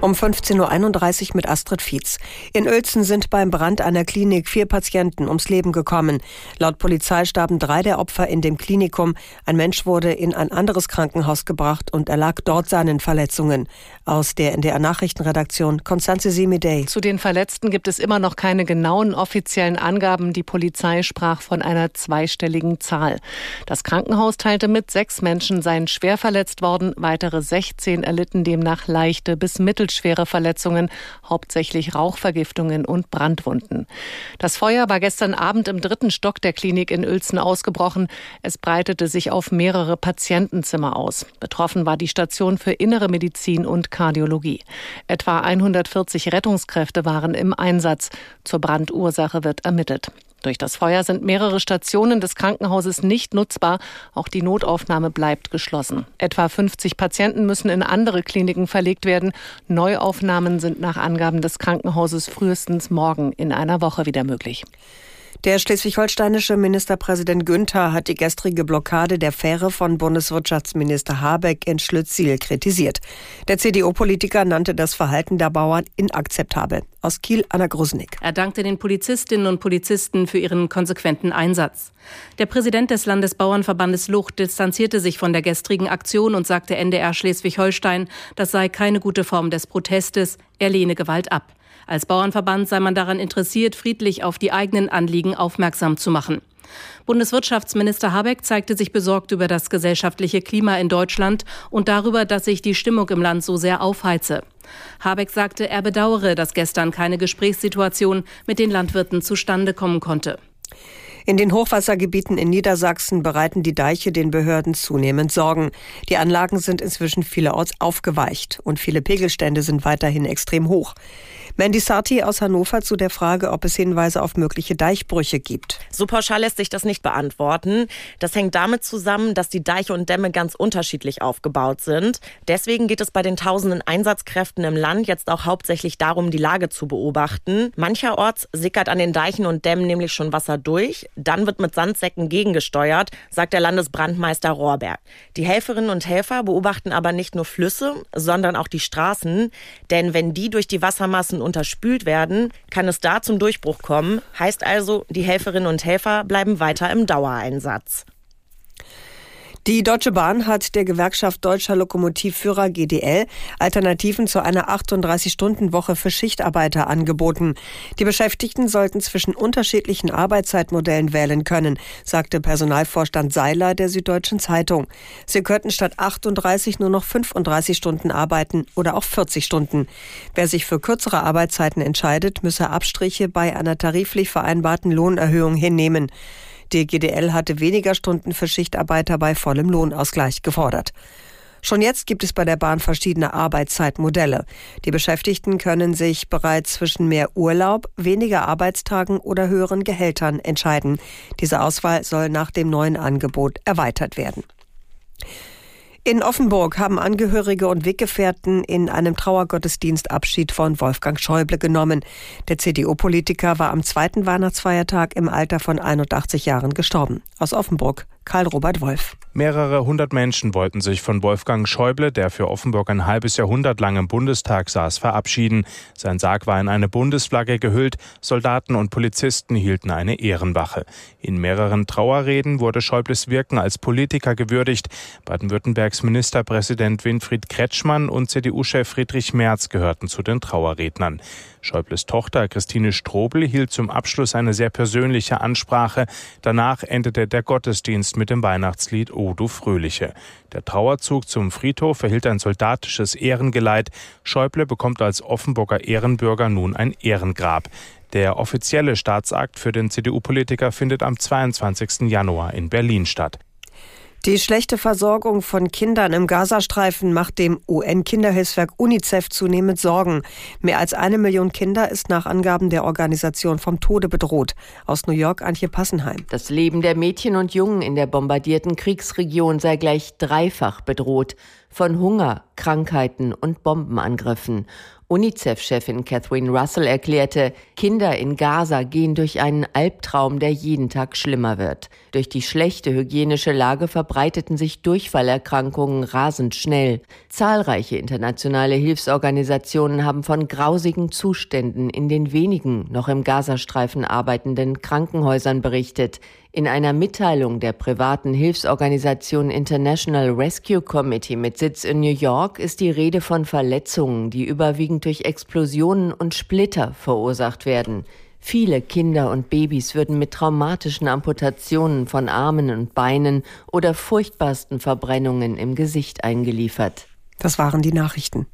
Um 15.31 Uhr mit Astrid Fietz. In Uelzen sind beim Brand einer Klinik vier Patienten ums Leben gekommen. Laut Polizei starben drei der Opfer in dem Klinikum. Ein Mensch wurde in ein anderes Krankenhaus gebracht und erlag dort seinen Verletzungen. Aus der NDR Nachrichtenredaktion Konstanze Semidey. Zu den Verletzten gibt es immer noch keine genauen offiziellen Angaben. Die Polizei sprach von einer zweistelligen Zahl. Das Krankenhaus teilte mit, sechs Menschen seien schwer verletzt worden. Weitere 16 erlitten demnach leichte bis mittel mittelschwere Verletzungen, hauptsächlich Rauchvergiftungen und Brandwunden. Das Feuer war gestern Abend im dritten Stock der Klinik in Uelzen ausgebrochen. Es breitete sich auf mehrere Patientenzimmer aus. Betroffen war die Station für Innere Medizin und Kardiologie. Etwa 140 Rettungskräfte waren im Einsatz. Zur Brandursache wird ermittelt. Durch das Feuer sind mehrere Stationen des Krankenhauses nicht nutzbar. Auch die Notaufnahme bleibt geschlossen. Etwa 50 Patienten müssen in andere Kliniken verlegt werden. Neuaufnahmen sind nach Angaben des Krankenhauses frühestens morgen in einer Woche wieder möglich. Der schleswig-holsteinische Ministerpräsident Günther hat die gestrige Blockade der Fähre von Bundeswirtschaftsminister Habeck in Schlütziel kritisiert. Der CDU-Politiker nannte das Verhalten der Bauern inakzeptabel. Aus Kiel, Anna Grusnick. Er dankte den Polizistinnen und Polizisten für ihren konsequenten Einsatz. Der Präsident des Landesbauernverbandes Lucht distanzierte sich von der gestrigen Aktion und sagte NDR Schleswig-Holstein, das sei keine gute Form des Protestes, er lehne Gewalt ab. Als Bauernverband sei man daran interessiert, friedlich auf die eigenen Anliegen aufmerksam zu machen. Bundeswirtschaftsminister Habeck zeigte sich besorgt über das gesellschaftliche Klima in Deutschland und darüber, dass sich die Stimmung im Land so sehr aufheize. Habeck sagte, er bedauere, dass gestern keine Gesprächssituation mit den Landwirten zustande kommen konnte. In den Hochwassergebieten in Niedersachsen bereiten die Deiche den Behörden zunehmend Sorgen. Die Anlagen sind inzwischen vielerorts aufgeweicht und viele Pegelstände sind weiterhin extrem hoch. Mandy Sarti aus Hannover zu der Frage, ob es Hinweise auf mögliche Deichbrüche gibt. So pauschal lässt sich das nicht beantworten. Das hängt damit zusammen, dass die Deiche und Dämme ganz unterschiedlich aufgebaut sind. Deswegen geht es bei den tausenden Einsatzkräften im Land jetzt auch hauptsächlich darum, die Lage zu beobachten. Mancherorts sickert an den Deichen und Dämmen nämlich schon Wasser durch. Dann wird mit Sandsäcken gegengesteuert, sagt der Landesbrandmeister Rohrberg. Die Helferinnen und Helfer beobachten aber nicht nur Flüsse, sondern auch die Straßen. Denn wenn die durch die Wassermassen unterspült werden, kann es da zum Durchbruch kommen. Heißt also, die Helferinnen und Helfer bleiben weiter im Dauereinsatz. Die Deutsche Bahn hat der Gewerkschaft Deutscher Lokomotivführer GDL Alternativen zu einer 38-Stunden-Woche für Schichtarbeiter angeboten. Die Beschäftigten sollten zwischen unterschiedlichen Arbeitszeitmodellen wählen können, sagte Personalvorstand Seiler der Süddeutschen Zeitung. Sie könnten statt 38 nur noch 35 Stunden arbeiten oder auch 40 Stunden. Wer sich für kürzere Arbeitszeiten entscheidet, müsse Abstriche bei einer tariflich vereinbarten Lohnerhöhung hinnehmen. Die GDL hatte weniger Stunden für Schichtarbeiter bei vollem Lohnausgleich gefordert. Schon jetzt gibt es bei der Bahn verschiedene Arbeitszeitmodelle. Die Beschäftigten können sich bereits zwischen mehr Urlaub, weniger Arbeitstagen oder höheren Gehältern entscheiden. Diese Auswahl soll nach dem neuen Angebot erweitert werden. In Offenburg haben Angehörige und Weggefährten in einem Trauergottesdienst Abschied von Wolfgang Schäuble genommen. Der CDU-Politiker war am zweiten Weihnachtsfeiertag im Alter von 81 Jahren gestorben. Aus Offenburg, Karl-Robert Wolf. Mehrere hundert Menschen wollten sich von Wolfgang Schäuble, der für Offenburg ein halbes Jahrhundert lang im Bundestag saß, verabschieden. Sein Sarg war in eine Bundesflagge gehüllt, Soldaten und Polizisten hielten eine Ehrenwache. In mehreren Trauerreden wurde Schäubles Wirken als Politiker gewürdigt. Baden-Württembergs Ministerpräsident Winfried Kretschmann und CDU-Chef Friedrich Merz gehörten zu den Trauerrednern. Schäubles Tochter Christine Strobel hielt zum Abschluss eine sehr persönliche Ansprache. Danach endete der Gottesdienst mit dem Weihnachtslied O du Fröhliche. Der Trauerzug zum Friedhof erhielt ein soldatisches Ehrengeleit. Schäuble bekommt als Offenburger Ehrenbürger nun ein Ehrengrab. Der offizielle Staatsakt für den CDU-Politiker findet am 22. Januar in Berlin statt. Die schlechte Versorgung von Kindern im Gazastreifen macht dem UN-Kinderhilfswerk UNICEF zunehmend Sorgen. Mehr als eine Million Kinder ist nach Angaben der Organisation vom Tode bedroht. Aus New York Antje Passenheim. Das Leben der Mädchen und Jungen in der bombardierten Kriegsregion sei gleich dreifach bedroht. Von Hunger, Krankheiten und Bombenangriffen. UNICEF-Chefin Catherine Russell erklärte, Kinder in Gaza gehen durch einen Albtraum, der jeden Tag schlimmer wird. Durch die schlechte hygienische Lage verbreiteten sich Durchfallerkrankungen rasend schnell. Zahlreiche internationale Hilfsorganisationen haben von grausigen Zuständen in den wenigen noch im Gazastreifen arbeitenden Krankenhäusern berichtet. In einer Mitteilung der privaten Hilfsorganisation International Rescue Committee mit Sitz in New York ist die Rede von Verletzungen, die überwiegend durch Explosionen und Splitter verursacht werden. Viele Kinder und Babys würden mit traumatischen Amputationen von Armen und Beinen oder furchtbarsten Verbrennungen im Gesicht eingeliefert. Das waren die Nachrichten.